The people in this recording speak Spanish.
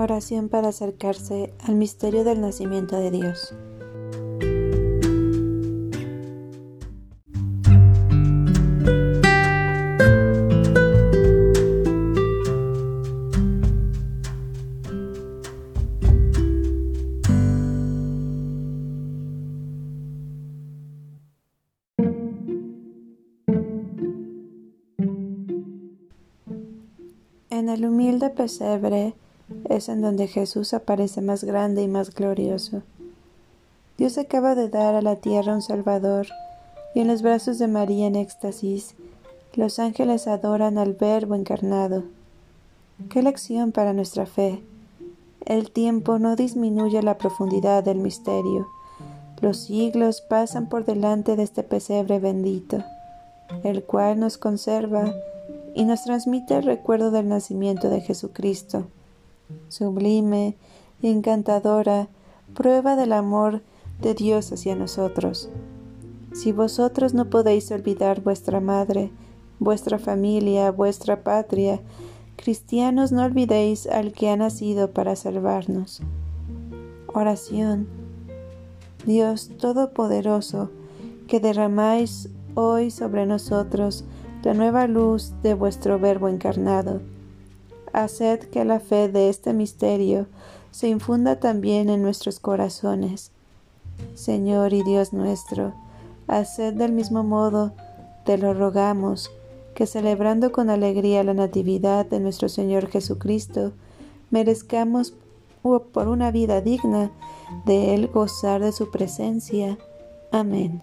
Oración para acercarse al misterio del nacimiento de Dios. En el humilde pesebre es en donde Jesús aparece más grande y más glorioso. Dios acaba de dar a la tierra un Salvador, y en los brazos de María en éxtasis, los ángeles adoran al Verbo encarnado. Qué lección para nuestra fe. El tiempo no disminuye la profundidad del misterio. Los siglos pasan por delante de este pesebre bendito, el cual nos conserva y nos transmite el recuerdo del nacimiento de Jesucristo sublime y encantadora prueba del amor de Dios hacia nosotros. Si vosotros no podéis olvidar vuestra madre, vuestra familia, vuestra patria, cristianos no olvidéis al que ha nacido para salvarnos. Oración. Dios Todopoderoso, que derramáis hoy sobre nosotros la nueva luz de vuestro Verbo encarnado haced que la fe de este misterio se infunda también en nuestros corazones. Señor y Dios nuestro, haced del mismo modo, te lo rogamos, que celebrando con alegría la Natividad de nuestro Señor Jesucristo, merezcamos por una vida digna de Él gozar de su presencia. Amén.